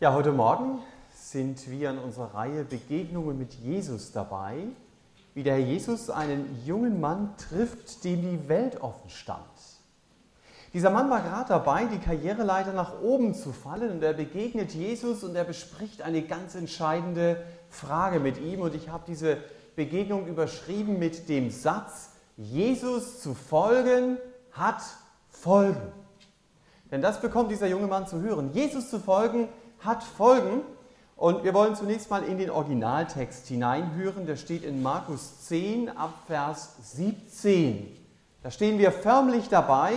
Ja, heute Morgen sind wir in unserer Reihe Begegnungen mit Jesus dabei, wie der Herr Jesus einen jungen Mann trifft, dem die Welt offen stand. Dieser Mann war gerade dabei, die Karriereleiter nach oben zu fallen und er begegnet Jesus und er bespricht eine ganz entscheidende Frage mit ihm und ich habe diese Begegnung überschrieben mit dem Satz, Jesus zu folgen hat Folgen. Denn das bekommt dieser junge Mann zu hören. Jesus zu folgen hat Folgen. Und wir wollen zunächst mal in den Originaltext hineinhören. Der steht in Markus 10 ab Vers 17. Da stehen wir förmlich dabei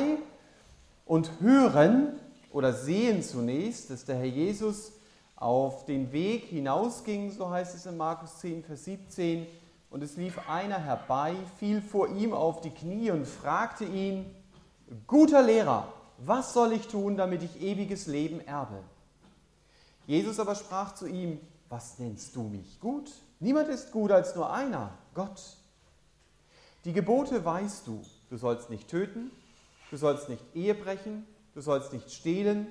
und hören oder sehen zunächst, dass der Herr Jesus auf den Weg hinausging, so heißt es in Markus 10, Vers 17, und es lief einer herbei, fiel vor ihm auf die Knie und fragte ihn, guter Lehrer, was soll ich tun, damit ich ewiges Leben erbe? Jesus aber sprach zu ihm, was nennst du mich gut? Niemand ist gut als nur einer, Gott. Die Gebote weißt du, du sollst nicht töten, du sollst nicht Ehe brechen, du sollst nicht stehlen,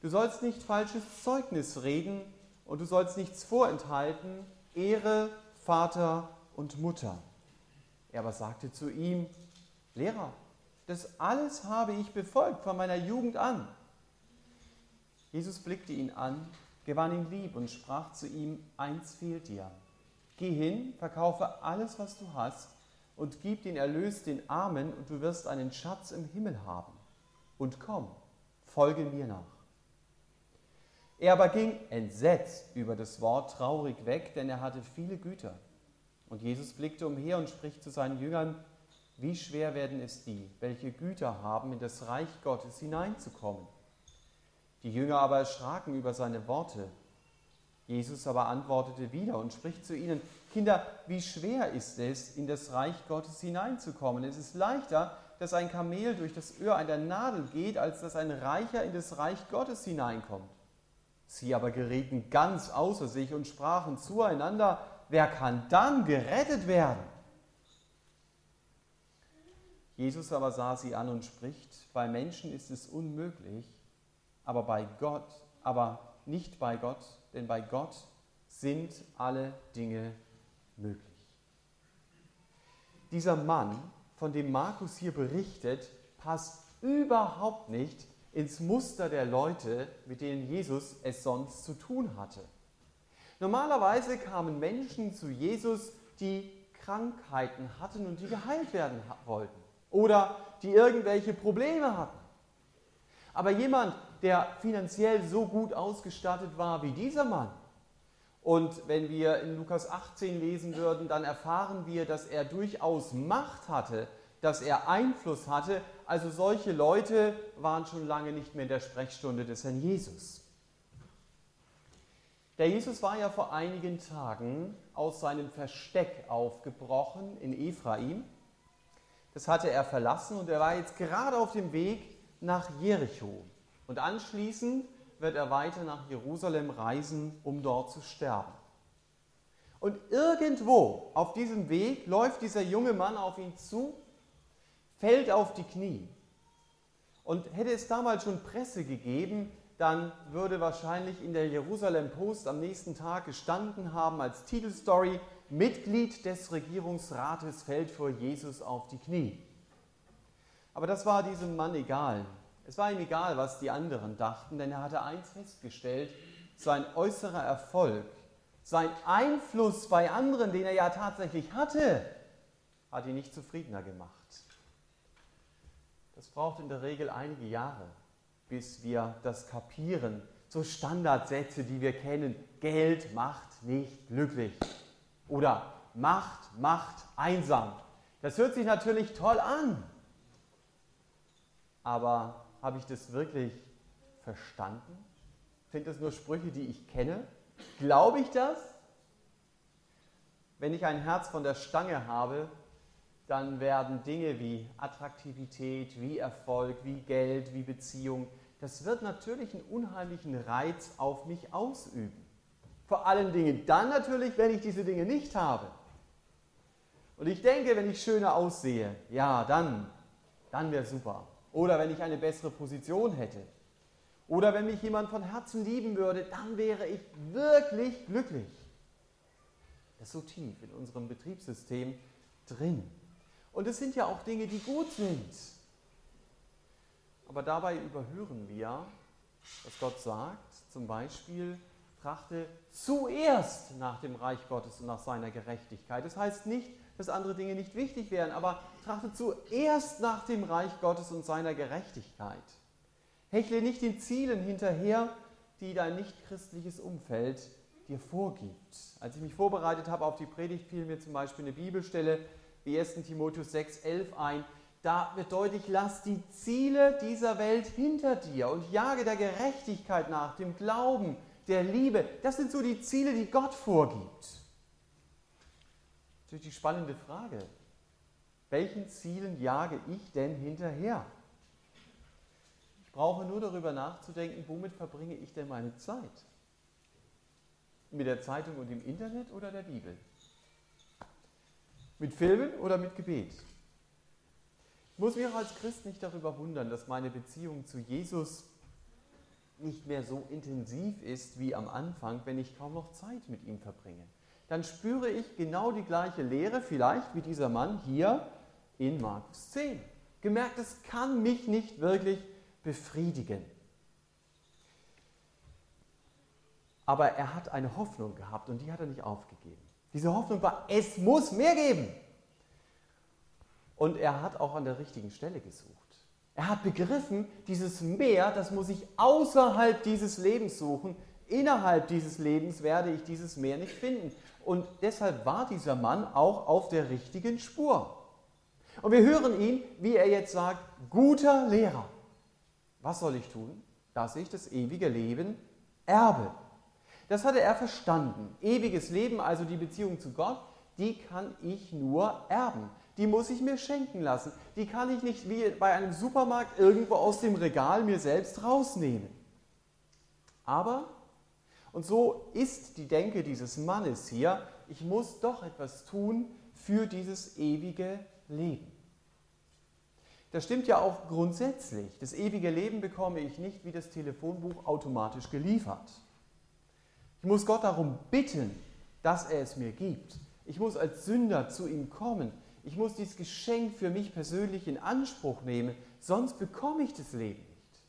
du sollst nicht falsches Zeugnis reden und du sollst nichts vorenthalten, Ehre Vater und Mutter. Er aber sagte zu ihm, Lehrer, das alles habe ich befolgt von meiner Jugend an. Jesus blickte ihn an gewann ihn lieb und sprach zu ihm, eins fehlt dir. Geh hin, verkaufe alles, was du hast, und gib den Erlös den Armen, und du wirst einen Schatz im Himmel haben. Und komm, folge mir nach. Er aber ging entsetzt über das Wort traurig weg, denn er hatte viele Güter. Und Jesus blickte umher und spricht zu seinen Jüngern, wie schwer werden es die, welche Güter haben, in das Reich Gottes hineinzukommen. Die Jünger aber erschraken über seine Worte. Jesus aber antwortete wieder und spricht zu ihnen, Kinder, wie schwer ist es, in das Reich Gottes hineinzukommen? Es ist leichter, dass ein Kamel durch das Öhr einer Nadel geht, als dass ein Reicher in das Reich Gottes hineinkommt. Sie aber gerieten ganz außer sich und sprachen zueinander, wer kann dann gerettet werden? Jesus aber sah sie an und spricht, bei Menschen ist es unmöglich, aber bei Gott, aber nicht bei Gott, denn bei Gott sind alle Dinge möglich. Dieser Mann, von dem Markus hier berichtet, passt überhaupt nicht ins Muster der Leute, mit denen Jesus es sonst zu tun hatte. Normalerweise kamen Menschen zu Jesus, die Krankheiten hatten und die geheilt werden wollten oder die irgendwelche Probleme hatten. Aber jemand, der finanziell so gut ausgestattet war wie dieser Mann. Und wenn wir in Lukas 18 lesen würden, dann erfahren wir, dass er durchaus Macht hatte, dass er Einfluss hatte. Also solche Leute waren schon lange nicht mehr in der Sprechstunde des Herrn Jesus. Der Jesus war ja vor einigen Tagen aus seinem Versteck aufgebrochen in Ephraim. Das hatte er verlassen und er war jetzt gerade auf dem Weg nach Jericho. Und anschließend wird er weiter nach Jerusalem reisen, um dort zu sterben. Und irgendwo auf diesem Weg läuft dieser junge Mann auf ihn zu, fällt auf die Knie. Und hätte es damals schon Presse gegeben, dann würde wahrscheinlich in der Jerusalem Post am nächsten Tag gestanden haben als Titelstory, Mitglied des Regierungsrates fällt vor Jesus auf die Knie. Aber das war diesem Mann egal. Es war ihm egal, was die anderen dachten, denn er hatte eins festgestellt, sein äußerer Erfolg, sein Einfluss bei anderen, den er ja tatsächlich hatte, hat ihn nicht zufriedener gemacht. Das braucht in der Regel einige Jahre, bis wir das kapieren. So Standardsätze, die wir kennen. Geld macht nicht glücklich. Oder Macht macht einsam. Das hört sich natürlich toll an. Aber habe ich das wirklich verstanden? Sind das nur Sprüche, die ich kenne? Glaube ich das? Wenn ich ein Herz von der Stange habe, dann werden Dinge wie Attraktivität, wie Erfolg, wie Geld, wie Beziehung, das wird natürlich einen unheimlichen Reiz auf mich ausüben. Vor allen Dingen dann natürlich, wenn ich diese Dinge nicht habe. Und ich denke, wenn ich schöner aussehe, ja, dann, dann wäre super. Oder wenn ich eine bessere Position hätte. Oder wenn mich jemand von Herzen lieben würde, dann wäre ich wirklich glücklich. Das ist so tief in unserem Betriebssystem drin. Und es sind ja auch Dinge, die gut sind. Aber dabei überhören wir, was Gott sagt, zum Beispiel, trachte zuerst nach dem Reich Gottes und nach seiner Gerechtigkeit. Das heißt nicht, dass andere Dinge nicht wichtig wären, aber trachte zuerst nach dem Reich Gottes und seiner Gerechtigkeit. Hechle nicht den Zielen hinterher, die dein nichtchristliches Umfeld dir vorgibt. Als ich mich vorbereitet habe auf die Predigt, fiel mir zum Beispiel eine Bibelstelle wie 1. Timotheus 6, 11 ein. Da wird deutlich, lass die Ziele dieser Welt hinter dir und jage der Gerechtigkeit nach, dem Glauben, der Liebe. Das sind so die Ziele, die Gott vorgibt. Natürlich die spannende Frage. Welchen Zielen jage ich denn hinterher? Ich brauche nur darüber nachzudenken, womit verbringe ich denn meine Zeit? Mit der Zeitung und dem Internet oder der Bibel? Mit Filmen oder mit Gebet? Ich muss mich auch als Christ nicht darüber wundern, dass meine Beziehung zu Jesus nicht mehr so intensiv ist wie am Anfang, wenn ich kaum noch Zeit mit ihm verbringe. Dann spüre ich genau die gleiche Lehre, vielleicht wie dieser Mann hier in Markus 10. Gemerkt, es kann mich nicht wirklich befriedigen. Aber er hat eine Hoffnung gehabt und die hat er nicht aufgegeben. Diese Hoffnung war, es muss mehr geben. Und er hat auch an der richtigen Stelle gesucht. Er hat begriffen, dieses Meer, das muss ich außerhalb dieses Lebens suchen. Innerhalb dieses Lebens werde ich dieses Meer nicht finden. Und deshalb war dieser Mann auch auf der richtigen Spur. Und wir hören ihn, wie er jetzt sagt, guter Lehrer. Was soll ich tun? Dass ich das ewige Leben erbe. Das hatte er verstanden. Ewiges Leben, also die Beziehung zu Gott, die kann ich nur erben. Die muss ich mir schenken lassen. Die kann ich nicht wie bei einem Supermarkt irgendwo aus dem Regal mir selbst rausnehmen. Aber, und so ist die Denke dieses Mannes hier, ich muss doch etwas tun für dieses ewige Leben. Das stimmt ja auch grundsätzlich. Das ewige Leben bekomme ich nicht wie das Telefonbuch automatisch geliefert. Ich muss Gott darum bitten, dass er es mir gibt. Ich muss als Sünder zu ihm kommen. Ich muss dieses Geschenk für mich persönlich in Anspruch nehmen, sonst bekomme ich das Leben nicht.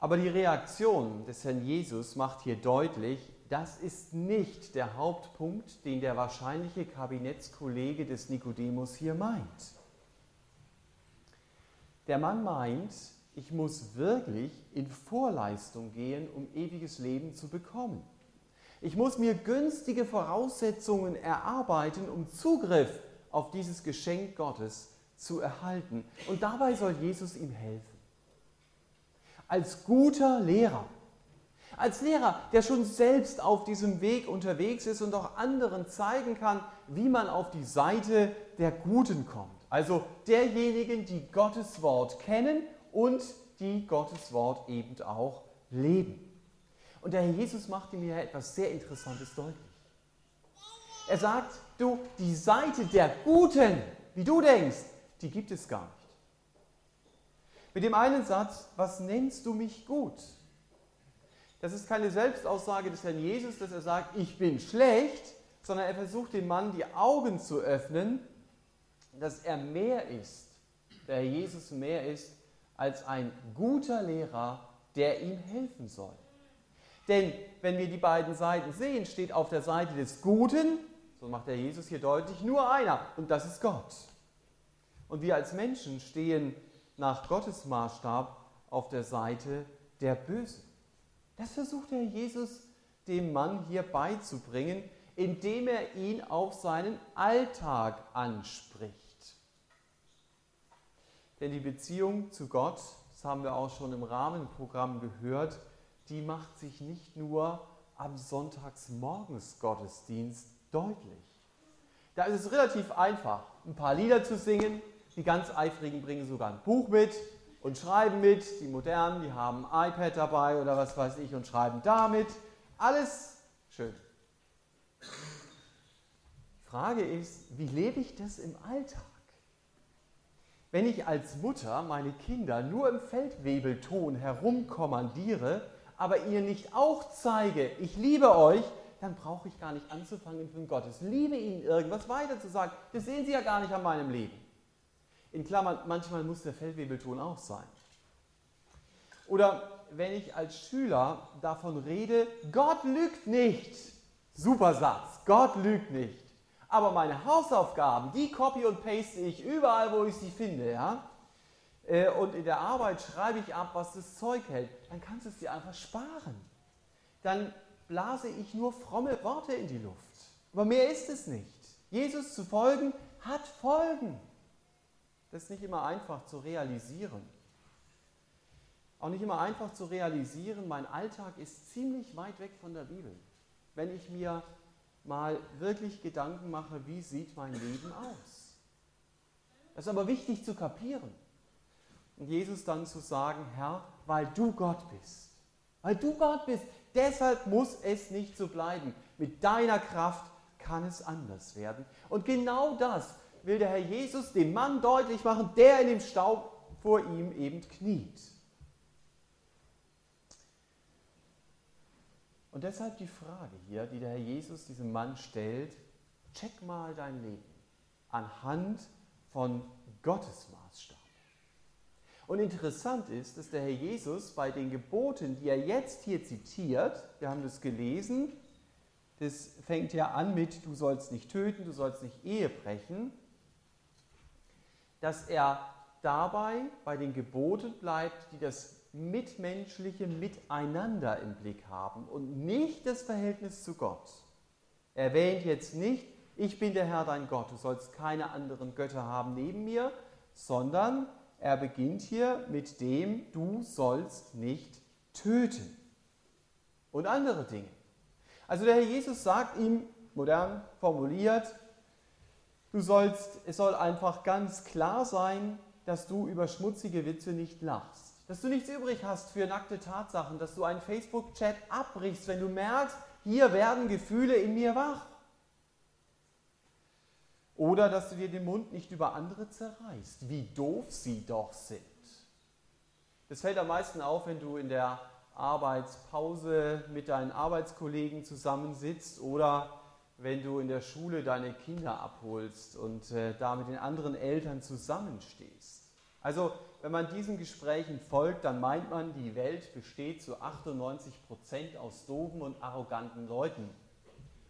Aber die Reaktion des Herrn Jesus macht hier deutlich, das ist nicht der Hauptpunkt, den der wahrscheinliche Kabinettskollege des Nikodemus hier meint. Der Mann meint, ich muss wirklich in Vorleistung gehen, um ewiges Leben zu bekommen. Ich muss mir günstige Voraussetzungen erarbeiten, um Zugriff auf dieses Geschenk Gottes zu erhalten. Und dabei soll Jesus ihm helfen. Als guter Lehrer, als Lehrer, der schon selbst auf diesem Weg unterwegs ist und auch anderen zeigen kann, wie man auf die Seite der Guten kommt. Also derjenigen, die Gottes Wort kennen und die Gottes Wort eben auch leben. Und der Herr Jesus macht ihm hier etwas sehr Interessantes deutlich. Er sagt, du, die Seite der Guten, wie du denkst, die gibt es gar nicht. Mit dem einen Satz, was nennst du mich gut? Das ist keine Selbstaussage des Herrn Jesus, dass er sagt, ich bin schlecht, sondern er versucht dem Mann die Augen zu öffnen, dass er mehr ist, der Herr Jesus mehr ist, als ein guter Lehrer, der ihm helfen soll. Denn wenn wir die beiden Seiten sehen, steht auf der Seite des Guten, so macht der Jesus hier deutlich, nur einer, und das ist Gott. Und wir als Menschen stehen nach Gottes Maßstab auf der Seite der Bösen. Das versucht der Jesus dem Mann hier beizubringen, indem er ihn auf seinen Alltag anspricht. Denn die Beziehung zu Gott, das haben wir auch schon im Rahmenprogramm gehört, die macht sich nicht nur am Sonntagsmorgens Gottesdienst deutlich. Da ist es relativ einfach, ein paar Lieder zu singen. Die ganz Eifrigen bringen sogar ein Buch mit und schreiben mit. Die Modernen, die haben ein iPad dabei oder was weiß ich und schreiben damit. Alles schön. Die Frage ist, wie lebe ich das im Alltag? Wenn ich als Mutter meine Kinder nur im Feldwebelton herumkommandiere, aber ihr nicht auch zeige, ich liebe euch, dann brauche ich gar nicht anzufangen, von Gottes Liebe ihnen irgendwas weiterzusagen. Das sehen sie ja gar nicht an meinem Leben. In Klammern, manchmal muss der Feldwebelton auch sein. Oder wenn ich als Schüler davon rede, Gott lügt nicht. Super Satz, Gott lügt nicht. Aber meine Hausaufgaben, die copy und paste ich überall, wo ich sie finde, ja? Äh, und in der Arbeit schreibe ich ab, was das Zeug hält. Dann kannst du es dir einfach sparen. Dann blase ich nur fromme Worte in die Luft. Aber mehr ist es nicht. Jesus zu folgen hat Folgen. Das ist nicht immer einfach zu realisieren. Auch nicht immer einfach zu realisieren, mein Alltag ist ziemlich weit weg von der Bibel. Wenn ich mir mal wirklich Gedanken mache, wie sieht mein Leben aus? Das ist aber wichtig zu kapieren. Und Jesus dann zu sagen, Herr, weil du Gott bist, weil du Gott bist, deshalb muss es nicht so bleiben. Mit deiner Kraft kann es anders werden. Und genau das will der Herr Jesus dem Mann deutlich machen, der in dem Staub vor ihm eben kniet. Und deshalb die Frage hier, die der Herr Jesus diesem Mann stellt, check mal dein Leben anhand von Gottes Maßstab. Und interessant ist, dass der Herr Jesus bei den Geboten, die er jetzt hier zitiert, wir haben das gelesen, das fängt ja an mit, du sollst nicht töten, du sollst nicht Ehe brechen, dass er dabei bei den Geboten bleibt, die das mitmenschliche Miteinander im Blick haben und nicht das Verhältnis zu Gott. Er erwähnt jetzt nicht, ich bin der Herr dein Gott, du sollst keine anderen Götter haben neben mir, sondern er beginnt hier mit dem, du sollst nicht töten und andere Dinge. Also der Herr Jesus sagt ihm, modern formuliert, du sollst, es soll einfach ganz klar sein, dass du über schmutzige Witze nicht lachst dass du nichts übrig hast für nackte Tatsachen, dass du einen Facebook-Chat abbrichst, wenn du merkst, hier werden Gefühle in mir wach. Oder dass du dir den Mund nicht über andere zerreißt, wie doof sie doch sind. Das fällt am meisten auf, wenn du in der Arbeitspause mit deinen Arbeitskollegen zusammensitzt oder wenn du in der Schule deine Kinder abholst und äh, da mit den anderen Eltern zusammenstehst. Also wenn man diesen Gesprächen folgt, dann meint man, die Welt besteht zu 98 Prozent aus doofen und arroganten Leuten.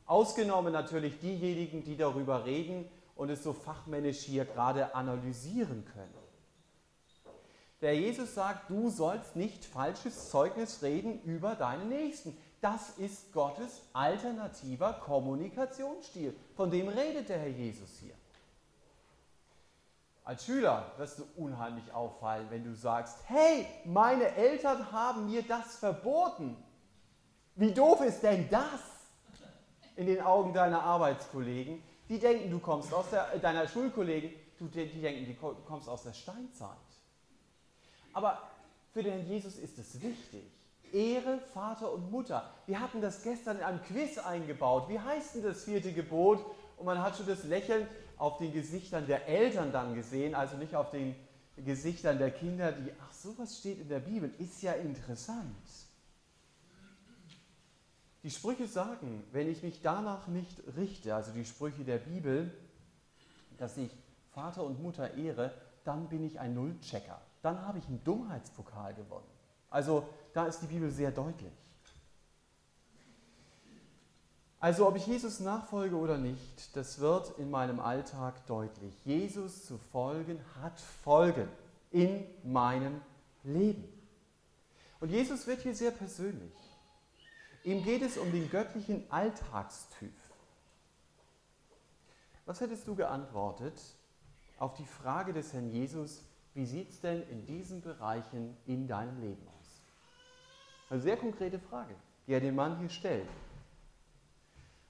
Ausgenommen natürlich diejenigen, die darüber reden und es so fachmännisch hier gerade analysieren können. Der Jesus sagt, du sollst nicht falsches Zeugnis reden über deinen Nächsten. Das ist Gottes alternativer Kommunikationsstil. Von dem redet der Herr Jesus hier. Als Schüler wirst du unheimlich auffallen, wenn du sagst, hey, meine Eltern haben mir das verboten. Wie doof ist denn das in den Augen deiner Arbeitskollegen? Die denken, du kommst aus der, äh, deiner Schulkollegen, du, die denken, du kommst aus der Steinzeit. Aber für den Jesus ist es wichtig. Ehre Vater und Mutter. Wir hatten das gestern in einem Quiz eingebaut. Wie heißt denn das vierte Gebot? Und man hat schon das Lächeln auf den Gesichtern der Eltern dann gesehen, also nicht auf den Gesichtern der Kinder, die, ach, sowas steht in der Bibel, ist ja interessant. Die Sprüche sagen, wenn ich mich danach nicht richte, also die Sprüche der Bibel, dass ich Vater und Mutter ehre, dann bin ich ein Nullchecker. Dann habe ich einen Dummheitspokal gewonnen. Also da ist die Bibel sehr deutlich. Also ob ich Jesus nachfolge oder nicht, das wird in meinem Alltag deutlich. Jesus zu folgen hat Folgen in meinem Leben. Und Jesus wird hier sehr persönlich. Ihm geht es um den göttlichen Alltagstyp. Was hättest du geantwortet auf die Frage des Herrn Jesus, wie sieht es denn in diesen Bereichen in deinem Leben aus? Eine sehr konkrete Frage, die er dem Mann hier stellt.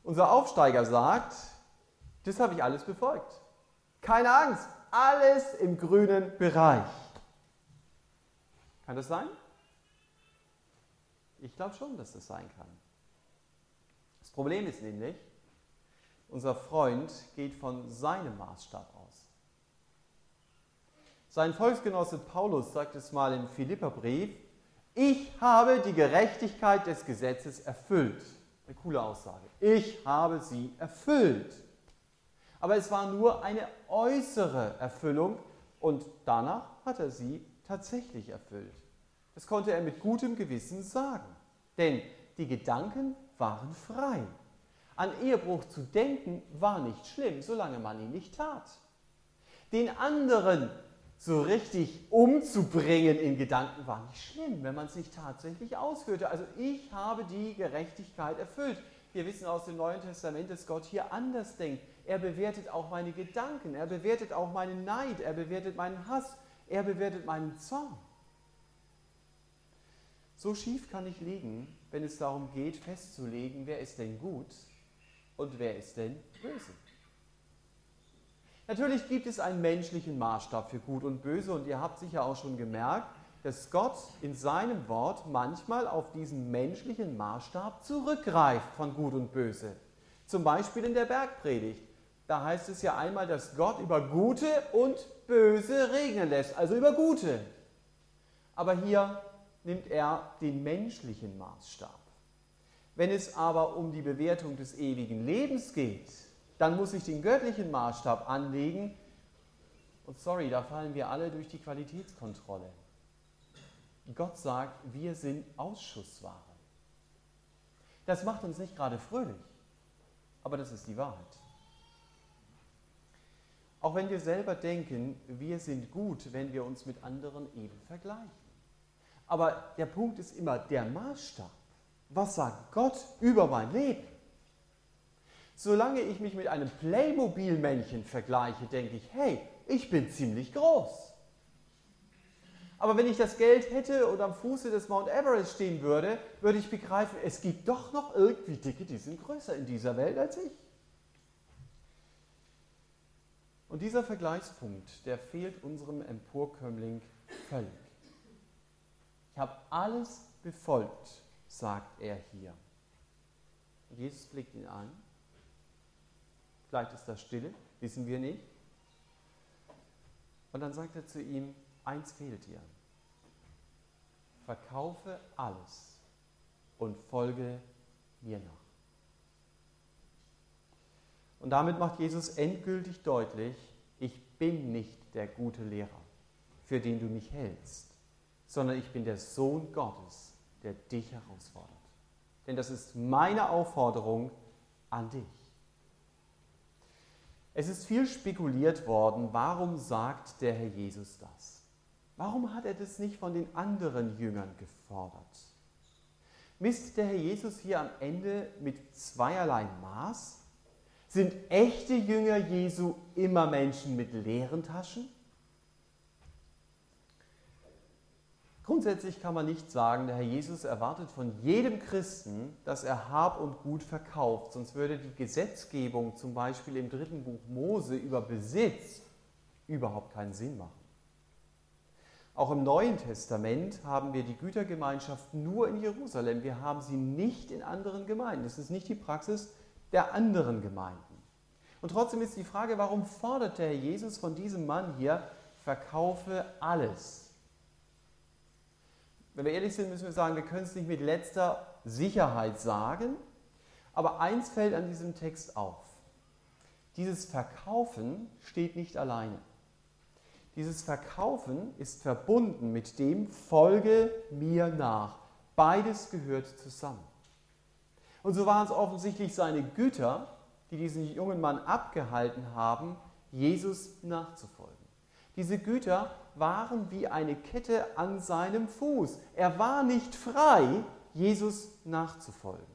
Unser Aufsteiger sagt, das habe ich alles befolgt. Keine Angst, alles im grünen Bereich. Kann das sein? Ich glaube schon, dass das sein kann. Das Problem ist nämlich, unser Freund geht von seinem Maßstab aus. Sein Volksgenosse Paulus sagt es mal im Philipperbrief, ich habe die Gerechtigkeit des Gesetzes erfüllt. Eine coole Aussage. Ich habe sie erfüllt. Aber es war nur eine äußere Erfüllung und danach hat er sie tatsächlich erfüllt. Das konnte er mit gutem Gewissen sagen. Denn die Gedanken waren frei. An Ehebruch zu denken war nicht schlimm, solange man ihn nicht tat. Den anderen so richtig umzubringen in Gedanken war nicht schlimm, wenn man es nicht tatsächlich ausführte. Also ich habe die Gerechtigkeit erfüllt. Wir wissen aus dem Neuen Testament, dass Gott hier anders denkt. Er bewertet auch meine Gedanken, er bewertet auch meinen Neid, er bewertet meinen Hass, er bewertet meinen Zorn. So schief kann ich liegen, wenn es darum geht, festzulegen, wer ist denn gut und wer ist denn böse. Natürlich gibt es einen menschlichen Maßstab für Gut und Böse und ihr habt sicher auch schon gemerkt, dass Gott in seinem Wort manchmal auf diesen menschlichen Maßstab zurückgreift von Gut und Böse. Zum Beispiel in der Bergpredigt. Da heißt es ja einmal, dass Gott über Gute und Böse regnen lässt, also über Gute. Aber hier nimmt er den menschlichen Maßstab. Wenn es aber um die Bewertung des ewigen Lebens geht, dann muss ich den göttlichen Maßstab anlegen. Und sorry, da fallen wir alle durch die Qualitätskontrolle. Gott sagt, wir sind Ausschussware. Das macht uns nicht gerade fröhlich, aber das ist die Wahrheit. Auch wenn wir selber denken, wir sind gut, wenn wir uns mit anderen eben vergleichen. Aber der Punkt ist immer der Maßstab. Was sagt Gott über mein Leben? Solange ich mich mit einem Playmobil-Männchen vergleiche, denke ich, hey, ich bin ziemlich groß. Aber wenn ich das Geld hätte und am Fuße des Mount Everest stehen würde, würde ich begreifen, es gibt doch noch irgendwie Dicke, die sind größer in dieser Welt als ich. Und dieser Vergleichspunkt, der fehlt unserem Emporkömmling völlig. Ich habe alles befolgt, sagt er hier. Jesus blickt ihn an Vielleicht ist das Stille, wissen wir nicht. Und dann sagt er zu ihm, eins fehlt dir. Verkaufe alles und folge mir nach. Und damit macht Jesus endgültig deutlich, ich bin nicht der gute Lehrer, für den du mich hältst, sondern ich bin der Sohn Gottes, der dich herausfordert. Denn das ist meine Aufforderung an dich. Es ist viel spekuliert worden, warum sagt der Herr Jesus das? Warum hat er das nicht von den anderen Jüngern gefordert? Misst der Herr Jesus hier am Ende mit zweierlei Maß? Sind echte Jünger Jesu immer Menschen mit leeren Taschen? Grundsätzlich kann man nicht sagen, der Herr Jesus erwartet von jedem Christen, dass er Hab und Gut verkauft, sonst würde die Gesetzgebung zum Beispiel im dritten Buch Mose über Besitz überhaupt keinen Sinn machen. Auch im Neuen Testament haben wir die Gütergemeinschaft nur in Jerusalem. Wir haben sie nicht in anderen Gemeinden. Das ist nicht die Praxis der anderen Gemeinden. Und trotzdem ist die Frage, warum fordert der Herr Jesus von diesem Mann hier, verkaufe alles? Wenn wir ehrlich sind, müssen wir sagen, wir können es nicht mit letzter Sicherheit sagen. Aber eins fällt an diesem Text auf. Dieses Verkaufen steht nicht alleine. Dieses Verkaufen ist verbunden mit dem Folge mir nach. Beides gehört zusammen. Und so waren es offensichtlich seine Güter, die diesen jungen Mann abgehalten haben, Jesus nachzufolgen. Diese Güter waren wie eine Kette an seinem Fuß. Er war nicht frei, Jesus nachzufolgen.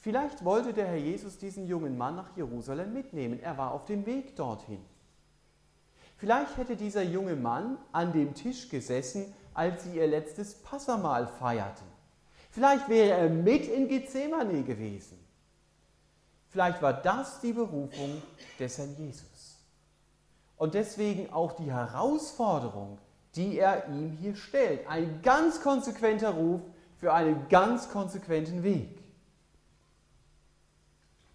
Vielleicht wollte der Herr Jesus diesen jungen Mann nach Jerusalem mitnehmen. Er war auf dem Weg dorthin. Vielleicht hätte dieser junge Mann an dem Tisch gesessen, als sie ihr letztes Passamahl feierten. Vielleicht wäre er mit in Gethsemane gewesen. Vielleicht war das die Berufung des Herrn Jesus. Und deswegen auch die Herausforderung, die er ihm hier stellt. Ein ganz konsequenter Ruf für einen ganz konsequenten Weg.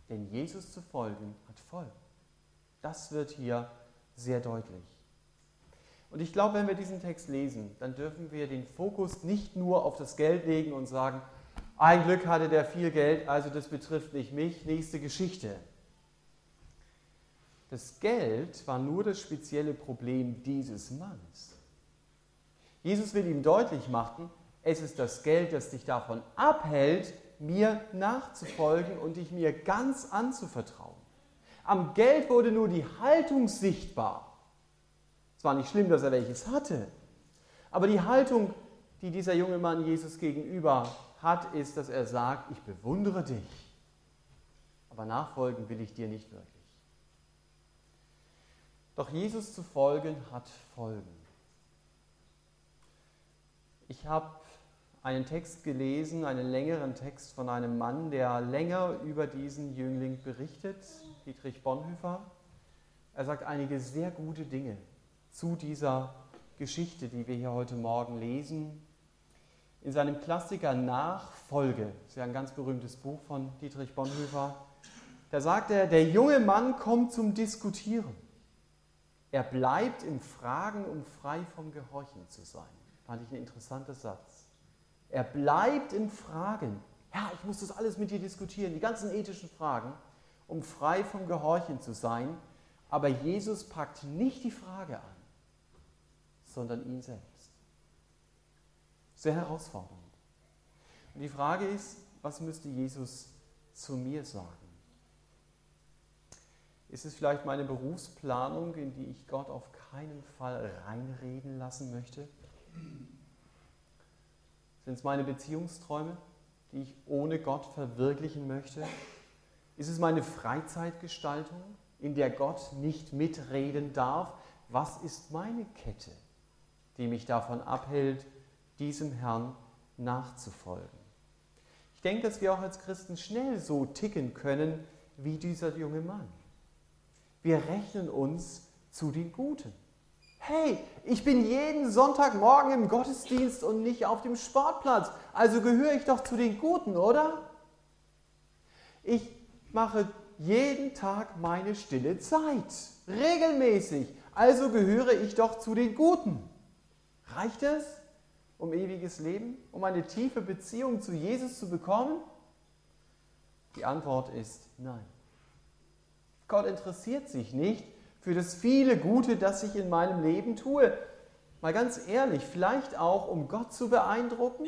Denn Jesus zu folgen hat Folgen. Das wird hier sehr deutlich. Und ich glaube, wenn wir diesen Text lesen, dann dürfen wir den Fokus nicht nur auf das Geld legen und sagen, ein Glück hatte der viel Geld, also das betrifft nicht mich, nächste Geschichte. Das Geld war nur das spezielle Problem dieses Manns. Jesus will ihm deutlich machen, es ist das Geld, das dich davon abhält, mir nachzufolgen und dich mir ganz anzuvertrauen. Am Geld wurde nur die Haltung sichtbar. Es war nicht schlimm, dass er welches hatte, aber die Haltung, die dieser junge Mann Jesus gegenüber hat, ist, dass er sagt, ich bewundere dich, aber nachfolgen will ich dir nicht wirklich. Doch Jesus zu folgen hat Folgen. Ich habe einen Text gelesen, einen längeren Text von einem Mann, der länger über diesen Jüngling berichtet, Dietrich Bonhoeffer. Er sagt einige sehr gute Dinge zu dieser Geschichte, die wir hier heute Morgen lesen. In seinem Klassiker Nachfolge, das ist ja ein ganz berühmtes Buch von Dietrich Bonhoeffer, da sagt er, der junge Mann kommt zum Diskutieren. Er bleibt im Fragen, um frei vom Gehorchen zu sein. Fand ich ein interessanter Satz. Er bleibt in Fragen. Ja, ich muss das alles mit dir diskutieren, die ganzen ethischen Fragen, um frei vom Gehorchen zu sein. Aber Jesus packt nicht die Frage an, sondern ihn selbst. Sehr herausfordernd. Und die Frage ist, was müsste Jesus zu mir sagen? Ist es vielleicht meine Berufsplanung, in die ich Gott auf keinen Fall reinreden lassen möchte? Sind es meine Beziehungsträume, die ich ohne Gott verwirklichen möchte? Ist es meine Freizeitgestaltung, in der Gott nicht mitreden darf? Was ist meine Kette, die mich davon abhält, diesem Herrn nachzufolgen? Ich denke, dass wir auch als Christen schnell so ticken können wie dieser junge Mann. Wir rechnen uns zu den Guten hey, ich bin jeden Sonntagmorgen im Gottesdienst und nicht auf dem Sportplatz, also gehöre ich doch zu den Guten, oder? Ich mache jeden Tag meine stille Zeit, regelmäßig, also gehöre ich doch zu den Guten. Reicht es, um ewiges Leben, um eine tiefe Beziehung zu Jesus zu bekommen? Die Antwort ist nein. Gott interessiert sich nicht für das viele Gute, das ich in meinem Leben tue. Mal ganz ehrlich, vielleicht auch, um Gott zu beeindrucken,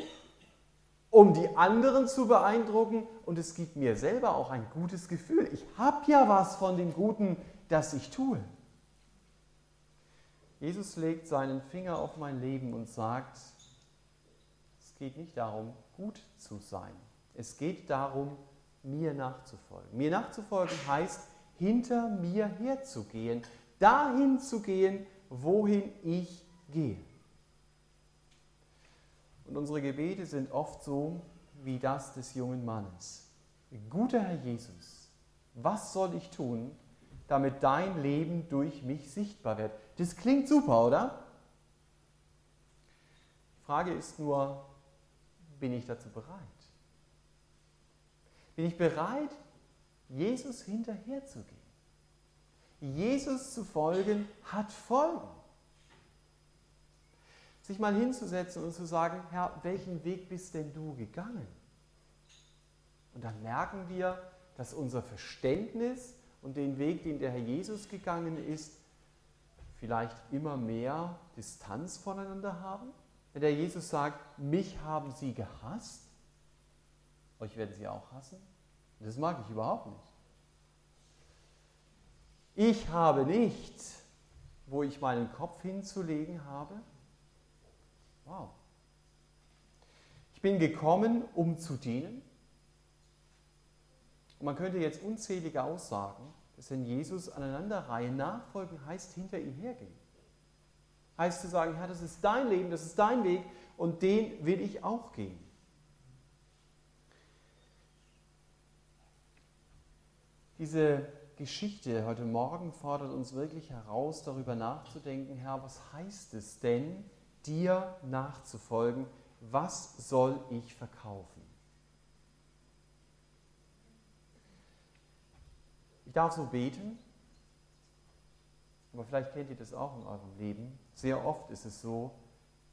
um die anderen zu beeindrucken und es gibt mir selber auch ein gutes Gefühl. Ich habe ja was von dem Guten, das ich tue. Jesus legt seinen Finger auf mein Leben und sagt, es geht nicht darum, gut zu sein. Es geht darum, mir nachzufolgen. Mir nachzufolgen heißt, hinter mir herzugehen, dahin zu gehen, wohin ich gehe. Und unsere Gebete sind oft so wie das des jungen Mannes. Guter Herr Jesus, was soll ich tun, damit dein Leben durch mich sichtbar wird? Das klingt super, oder? Die Frage ist nur, bin ich dazu bereit? Bin ich bereit, Jesus hinterherzugehen. Jesus zu folgen hat Folgen. Sich mal hinzusetzen und zu sagen, Herr, welchen Weg bist denn du gegangen? Und dann merken wir, dass unser Verständnis und den Weg, den der Herr Jesus gegangen ist, vielleicht immer mehr Distanz voneinander haben. Wenn der Jesus sagt, mich haben sie gehasst, euch werden sie auch hassen. Das mag ich überhaupt nicht. Ich habe nicht, wo ich meinen Kopf hinzulegen habe. Wow. Ich bin gekommen, um zu dienen. Und man könnte jetzt unzählige Aussagen, dass wenn Jesus aneinanderreihen, nachfolgen heißt hinter ihm hergehen. Heißt zu sagen, Herr, das ist dein Leben, das ist dein Weg und den will ich auch gehen. Diese Geschichte heute Morgen fordert uns wirklich heraus, darüber nachzudenken, Herr, was heißt es denn, dir nachzufolgen? Was soll ich verkaufen? Ich darf so beten Aber vielleicht kennt ihr das auch in eurem Leben. Sehr oft ist es so,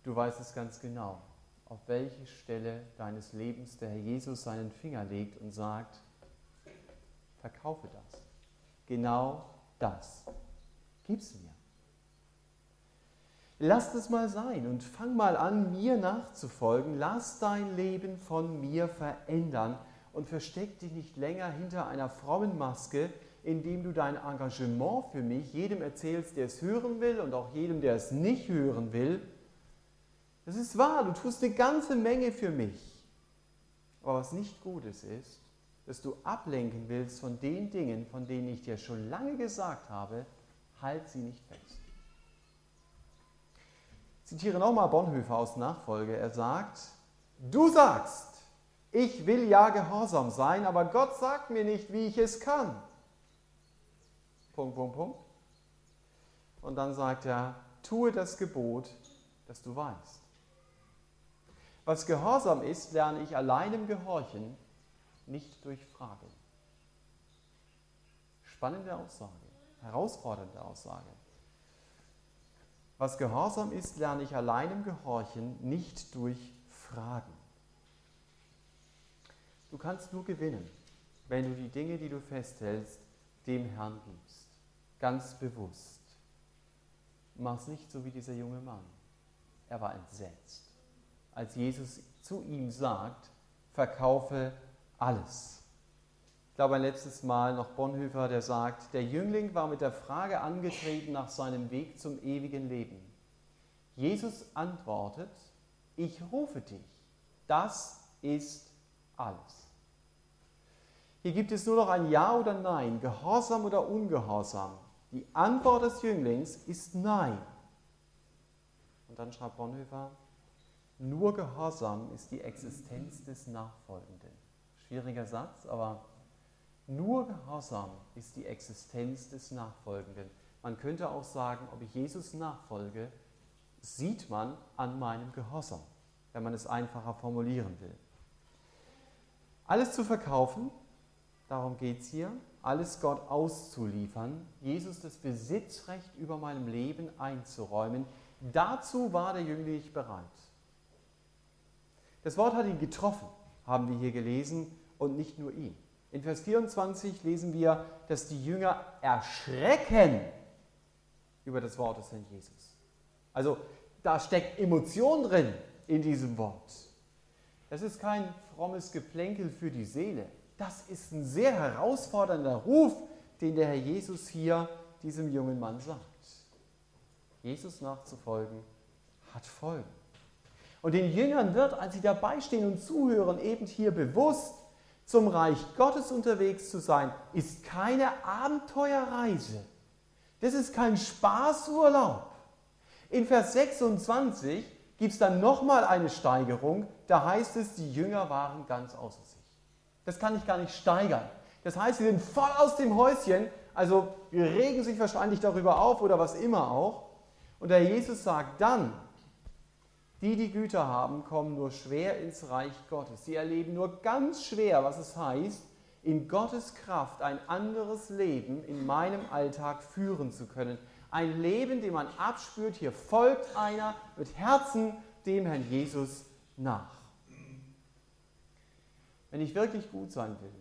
du weißt es ganz genau, auf welche Stelle deines Lebens der Herr Jesus seinen Finger legt und sagt, verkaufe das. Genau das. Gib's mir. Lass es mal sein und fang mal an, mir nachzufolgen. Lass dein Leben von mir verändern und versteck dich nicht länger hinter einer frommen Maske, indem du dein Engagement für mich jedem erzählst, der es hören will und auch jedem, der es nicht hören will. Das ist wahr, du tust eine ganze Menge für mich. Aber was nicht gut ist, ist, dass du ablenken willst von den Dingen, von denen ich dir schon lange gesagt habe, halt sie nicht fest. Ich zitiere nochmal Bonhoeffer aus Nachfolge. Er sagt, du sagst, ich will ja gehorsam sein, aber Gott sagt mir nicht, wie ich es kann. Punkt, Punkt, Punkt. Und dann sagt er, tue das Gebot, das du weißt. Was Gehorsam ist, lerne ich allein im Gehorchen, nicht durch Fragen. Spannende Aussage, herausfordernde Aussage. Was Gehorsam ist, lerne ich allein im Gehorchen, nicht durch Fragen. Du kannst nur gewinnen, wenn du die Dinge, die du festhältst, dem Herrn gibst. Ganz bewusst. Mach's nicht so wie dieser junge Mann. Er war entsetzt, als Jesus zu ihm sagt, verkaufe alles. Ich glaube, ein letztes Mal noch Bonhoeffer, der sagt, der Jüngling war mit der Frage angetreten nach seinem Weg zum ewigen Leben. Jesus antwortet, ich rufe dich, das ist alles. Hier gibt es nur noch ein Ja oder Nein, Gehorsam oder Ungehorsam. Die Antwort des Jünglings ist Nein. Und dann schreibt Bonhoeffer, nur Gehorsam ist die Existenz des Nachfolgenden. Schwieriger Satz, aber nur Gehorsam ist die Existenz des Nachfolgenden. Man könnte auch sagen, ob ich Jesus nachfolge, sieht man an meinem Gehorsam, wenn man es einfacher formulieren will. Alles zu verkaufen, darum geht es hier, alles Gott auszuliefern, Jesus das Besitzrecht über meinem Leben einzuräumen, dazu war der Jüngling bereit. Das Wort hat ihn getroffen, haben wir hier gelesen, und nicht nur ihn. In Vers 24 lesen wir, dass die Jünger erschrecken über das Wort des Herrn Jesus. Also da steckt Emotion drin in diesem Wort. Das ist kein frommes Geplänkel für die Seele. Das ist ein sehr herausfordernder Ruf, den der Herr Jesus hier diesem jungen Mann sagt. Jesus nachzufolgen hat Folgen. Und den Jüngern wird, als sie dabei stehen und zuhören, eben hier bewusst, zum Reich Gottes unterwegs zu sein, ist keine Abenteuerreise. Das ist kein Spaßurlaub. In Vers 26 gibt es dann nochmal eine Steigerung. Da heißt es, die Jünger waren ganz außer sich. Das kann ich gar nicht steigern. Das heißt, sie sind voll aus dem Häuschen, also regen sich wahrscheinlich darüber auf oder was immer auch. Und der Jesus sagt dann, die, die Güter haben, kommen nur schwer ins Reich Gottes. Sie erleben nur ganz schwer, was es heißt, in Gottes Kraft ein anderes Leben in meinem Alltag führen zu können. Ein Leben, dem man abspürt, hier folgt einer mit Herzen dem Herrn Jesus nach. Wenn ich wirklich gut sein will,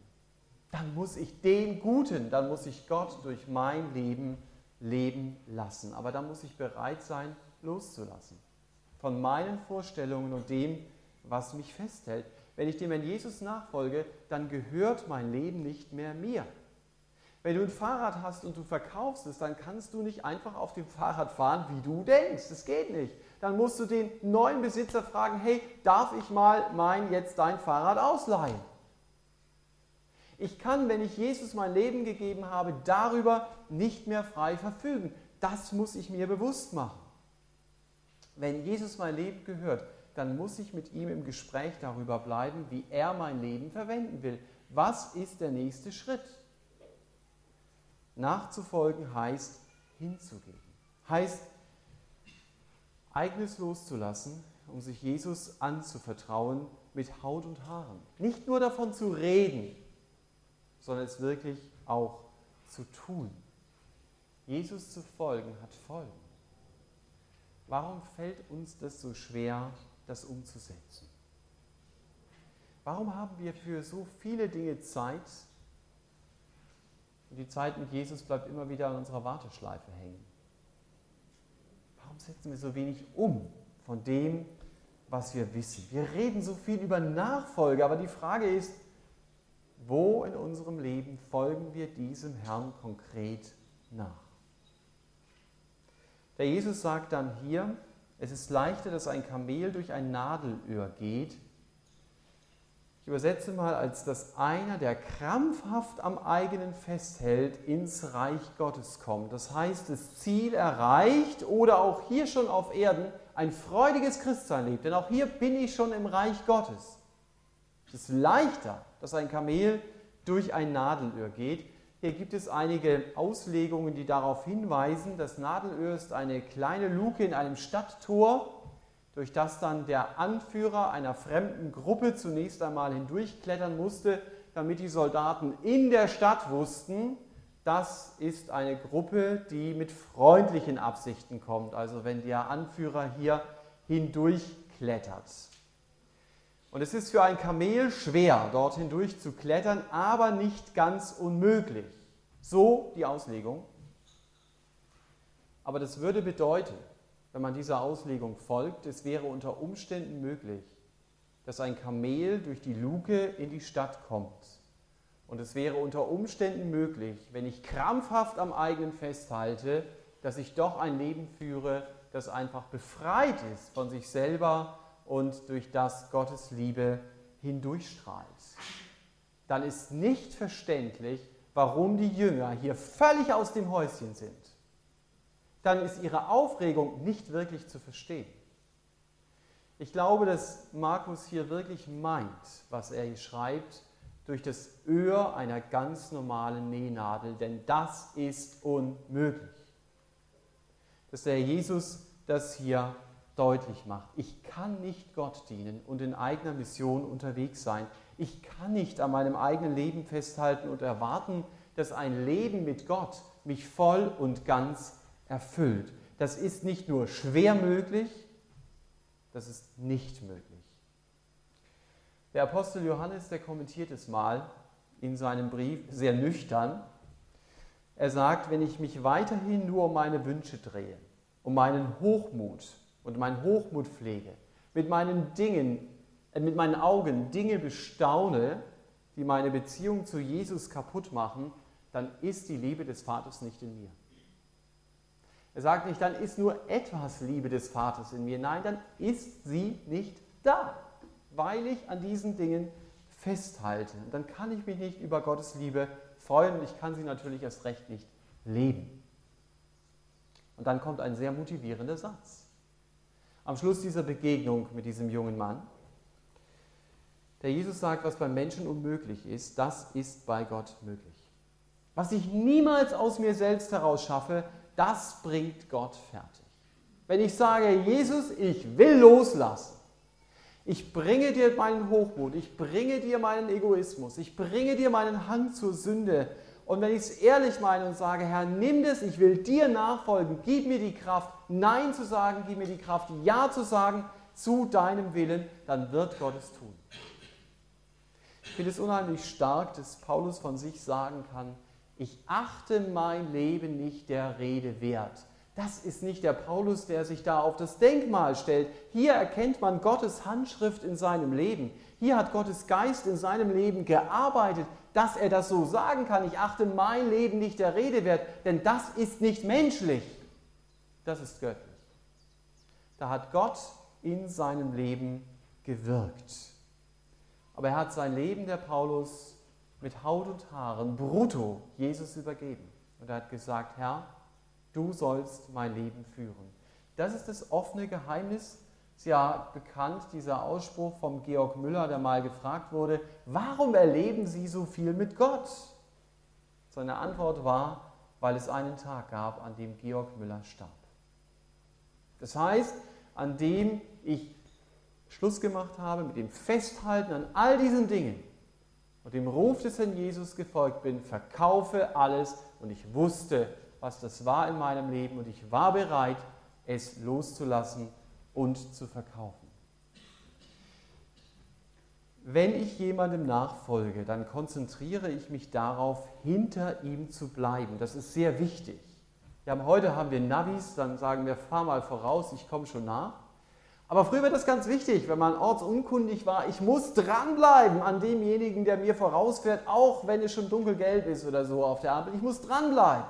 dann muss ich den Guten, dann muss ich Gott durch mein Leben leben lassen. Aber dann muss ich bereit sein, loszulassen von meinen Vorstellungen und dem, was mich festhält. Wenn ich dem Herrn Jesus nachfolge, dann gehört mein Leben nicht mehr mir. Wenn du ein Fahrrad hast und du verkaufst es, dann kannst du nicht einfach auf dem Fahrrad fahren, wie du denkst. Das geht nicht. Dann musst du den neuen Besitzer fragen, hey, darf ich mal mein jetzt dein Fahrrad ausleihen? Ich kann, wenn ich Jesus mein Leben gegeben habe, darüber nicht mehr frei verfügen. Das muss ich mir bewusst machen. Wenn Jesus mein Leben gehört, dann muss ich mit ihm im Gespräch darüber bleiben, wie er mein Leben verwenden will. Was ist der nächste Schritt? Nachzufolgen heißt hinzugeben. Heißt, eigenes loszulassen, um sich Jesus anzuvertrauen mit Haut und Haaren. Nicht nur davon zu reden, sondern es wirklich auch zu tun. Jesus zu folgen hat Folgen. Warum fällt uns das so schwer, das umzusetzen? Warum haben wir für so viele Dinge Zeit und die Zeit mit Jesus bleibt immer wieder an unserer Warteschleife hängen? Warum setzen wir so wenig um von dem, was wir wissen? Wir reden so viel über Nachfolge, aber die Frage ist, wo in unserem Leben folgen wir diesem Herrn konkret nach? Der Jesus sagt dann hier, es ist leichter, dass ein Kamel durch ein Nadelöhr geht. Ich übersetze mal, als dass einer, der krampfhaft am eigenen festhält, ins Reich Gottes kommt. Das heißt, das Ziel erreicht oder auch hier schon auf Erden ein freudiges Christsein lebt. Denn auch hier bin ich schon im Reich Gottes. Es ist leichter, dass ein Kamel durch ein Nadelöhr geht. Hier gibt es einige Auslegungen, die darauf hinweisen, das Nadelöhr ist eine kleine Luke in einem Stadttor, durch das dann der Anführer einer fremden Gruppe zunächst einmal hindurchklettern musste, damit die Soldaten in der Stadt wussten, das ist eine Gruppe, die mit freundlichen Absichten kommt. Also wenn der Anführer hier hindurchklettert. Und es ist für ein Kamel schwer, dort hindurch zu klettern, aber nicht ganz unmöglich. So die Auslegung. Aber das würde bedeuten, wenn man dieser Auslegung folgt, es wäre unter Umständen möglich, dass ein Kamel durch die Luke in die Stadt kommt. Und es wäre unter Umständen möglich, wenn ich krampfhaft am eigenen festhalte, dass ich doch ein Leben führe, das einfach befreit ist von sich selber und durch das Gottes Liebe hindurchstrahlt. Dann ist nicht verständlich, warum die Jünger hier völlig aus dem Häuschen sind. Dann ist ihre Aufregung nicht wirklich zu verstehen. Ich glaube, dass Markus hier wirklich meint, was er hier schreibt, durch das Öhr einer ganz normalen Nähnadel, denn das ist unmöglich. Dass der Jesus das hier deutlich macht. Ich kann nicht Gott dienen und in eigener Mission unterwegs sein. Ich kann nicht an meinem eigenen Leben festhalten und erwarten, dass ein Leben mit Gott mich voll und ganz erfüllt. Das ist nicht nur schwer möglich, das ist nicht möglich. Der Apostel Johannes, der kommentiert es mal in seinem Brief sehr nüchtern. Er sagt, wenn ich mich weiterhin nur um meine Wünsche drehe, um meinen Hochmut, und meinen Hochmut pflege, mit meinen Dingen, äh, mit meinen Augen Dinge bestaune, die meine Beziehung zu Jesus kaputt machen, dann ist die Liebe des Vaters nicht in mir. Er sagt nicht, dann ist nur etwas Liebe des Vaters in mir. Nein, dann ist sie nicht da, weil ich an diesen Dingen festhalte. Und dann kann ich mich nicht über Gottes Liebe freuen und ich kann sie natürlich erst recht nicht leben. Und dann kommt ein sehr motivierender Satz am Schluss dieser Begegnung mit diesem jungen Mann. Der Jesus sagt, was beim Menschen unmöglich ist, das ist bei Gott möglich. Was ich niemals aus mir selbst heraus schaffe, das bringt Gott fertig. Wenn ich sage, Jesus, ich will loslassen, ich bringe dir meinen Hochmut, ich bringe dir meinen Egoismus, ich bringe dir meinen Hang zur Sünde, und wenn ich es ehrlich meine und sage, Herr, nimm das, ich will dir nachfolgen, gib mir die Kraft, Nein zu sagen, gib mir die Kraft, Ja zu sagen zu deinem Willen, dann wird Gott es tun. Ich finde es unheimlich stark, dass Paulus von sich sagen kann, ich achte mein Leben nicht der Rede wert. Das ist nicht der Paulus, der sich da auf das Denkmal stellt. Hier erkennt man Gottes Handschrift in seinem Leben. Hier hat Gottes Geist in seinem Leben gearbeitet dass er das so sagen kann. Ich achte mein Leben nicht der Rede wert, denn das ist nicht menschlich. Das ist göttlich. Da hat Gott in seinem Leben gewirkt. Aber er hat sein Leben, der Paulus, mit Haut und Haaren brutto Jesus übergeben. Und er hat gesagt, Herr, du sollst mein Leben führen. Das ist das offene Geheimnis ist ja bekannt, dieser Ausspruch vom Georg Müller, der mal gefragt wurde, warum erleben Sie so viel mit Gott? Seine Antwort war, weil es einen Tag gab, an dem Georg Müller starb. Das heißt, an dem ich Schluss gemacht habe mit dem Festhalten an all diesen Dingen und dem Ruf des Herrn Jesus gefolgt bin, verkaufe alles und ich wusste, was das war in meinem Leben und ich war bereit, es loszulassen und zu verkaufen. Wenn ich jemandem nachfolge, dann konzentriere ich mich darauf, hinter ihm zu bleiben. Das ist sehr wichtig. Ja, heute haben wir Navis, dann sagen wir, fahr mal voraus, ich komme schon nach. Aber früher war das ganz wichtig, wenn man ortsunkundig war, ich muss dranbleiben an demjenigen, der mir vorausfährt, auch wenn es schon dunkelgelb ist oder so auf der Ampel. Ich muss dranbleiben.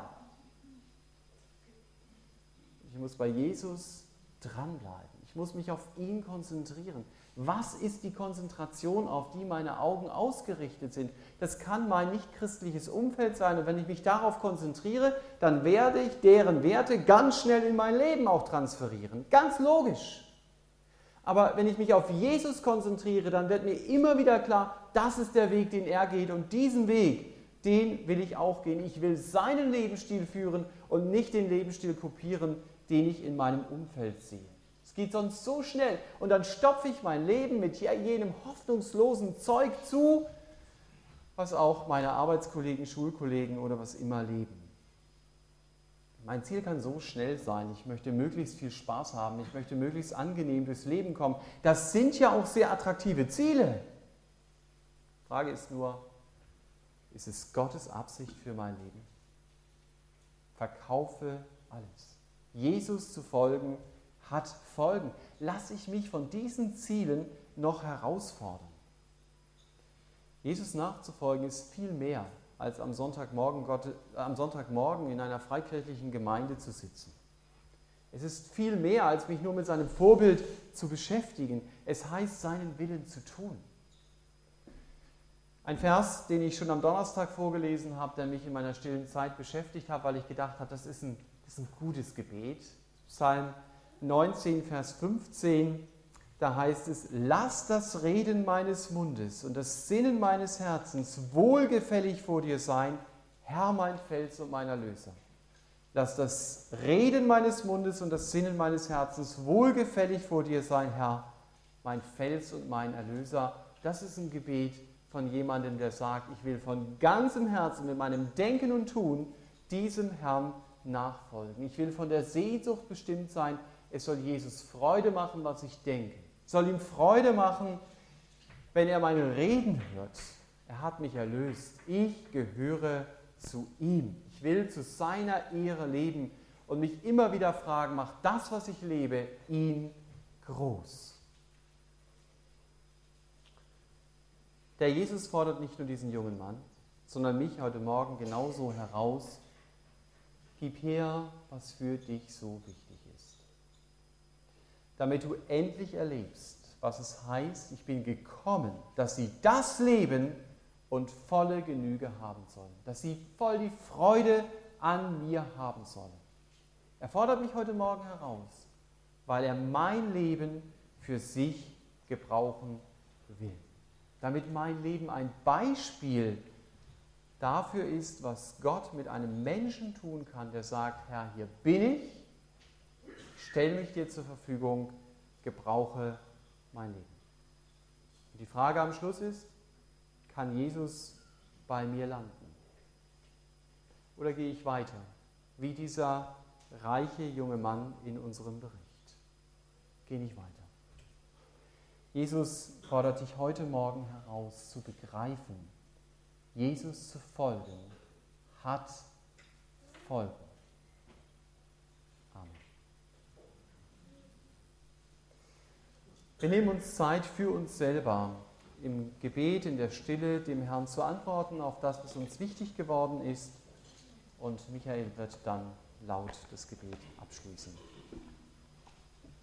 Ich muss bei Jesus dranbleiben. Ich muss mich auf ihn konzentrieren. Was ist die Konzentration, auf die meine Augen ausgerichtet sind? Das kann mein nichtchristliches Umfeld sein. Und wenn ich mich darauf konzentriere, dann werde ich deren Werte ganz schnell in mein Leben auch transferieren. Ganz logisch. Aber wenn ich mich auf Jesus konzentriere, dann wird mir immer wieder klar, das ist der Weg, den er geht. Und diesen Weg, den will ich auch gehen. Ich will seinen Lebensstil führen und nicht den Lebensstil kopieren, den ich in meinem Umfeld sehe. Es geht sonst so schnell. Und dann stopfe ich mein Leben mit jenem hoffnungslosen Zeug zu, was auch meine Arbeitskollegen, Schulkollegen oder was immer leben. Mein Ziel kann so schnell sein. Ich möchte möglichst viel Spaß haben. Ich möchte möglichst angenehm durchs Leben kommen. Das sind ja auch sehr attraktive Ziele. Die Frage ist nur, ist es Gottes Absicht für mein Leben? Verkaufe alles. Jesus zu folgen hat Folgen. Lass ich mich von diesen Zielen noch herausfordern. Jesus nachzufolgen ist viel mehr als am Sonntagmorgen, Gott, äh, am Sonntagmorgen in einer freikirchlichen Gemeinde zu sitzen. Es ist viel mehr, als mich nur mit seinem Vorbild zu beschäftigen. Es heißt, seinen Willen zu tun. Ein Vers, den ich schon am Donnerstag vorgelesen habe, der mich in meiner stillen Zeit beschäftigt hat, weil ich gedacht habe, das ist ein, das ist ein gutes Gebet. Psalm 19, Vers 15 da heißt es, lass das Reden meines Mundes und das Sinnen meines Herzens wohlgefällig vor dir sein, Herr mein Fels und mein Erlöser. Lass das Reden meines Mundes und das Sinnen meines Herzens wohlgefällig vor dir sein, Herr, mein Fels und mein Erlöser. Das ist ein Gebet von jemandem, der sagt, ich will von ganzem Herzen mit meinem Denken und Tun diesem Herrn nachfolgen. Ich will von der Sehnsucht bestimmt sein, es soll Jesus Freude machen, was ich denke soll ihm Freude machen, wenn er meine Reden hört. Er hat mich erlöst. Ich gehöre zu ihm. Ich will zu seiner Ehre leben und mich immer wieder fragen, macht das, was ich lebe, ihn groß. Der Jesus fordert nicht nur diesen jungen Mann, sondern mich heute Morgen genauso heraus. Gib her, was für dich so wichtig ist damit du endlich erlebst, was es heißt, ich bin gekommen, dass sie das leben und volle Genüge haben sollen, dass sie voll die Freude an mir haben sollen. Er fordert mich heute Morgen heraus, weil er mein Leben für sich gebrauchen will. Damit mein Leben ein Beispiel dafür ist, was Gott mit einem Menschen tun kann, der sagt, Herr, hier bin ich, stelle mich dir zur Verfügung, gebrauche mein Leben. Und die Frage am Schluss ist, kann Jesus bei mir landen? Oder gehe ich weiter, wie dieser reiche junge Mann in unserem Bericht? Geh nicht weiter. Jesus fordert dich heute Morgen heraus zu begreifen, Jesus zu folgen hat Folgen. Wir nehmen uns Zeit für uns selber, im Gebet, in der Stille, dem Herrn zu antworten auf das, was uns wichtig geworden ist. Und Michael wird dann laut das Gebet abschließen.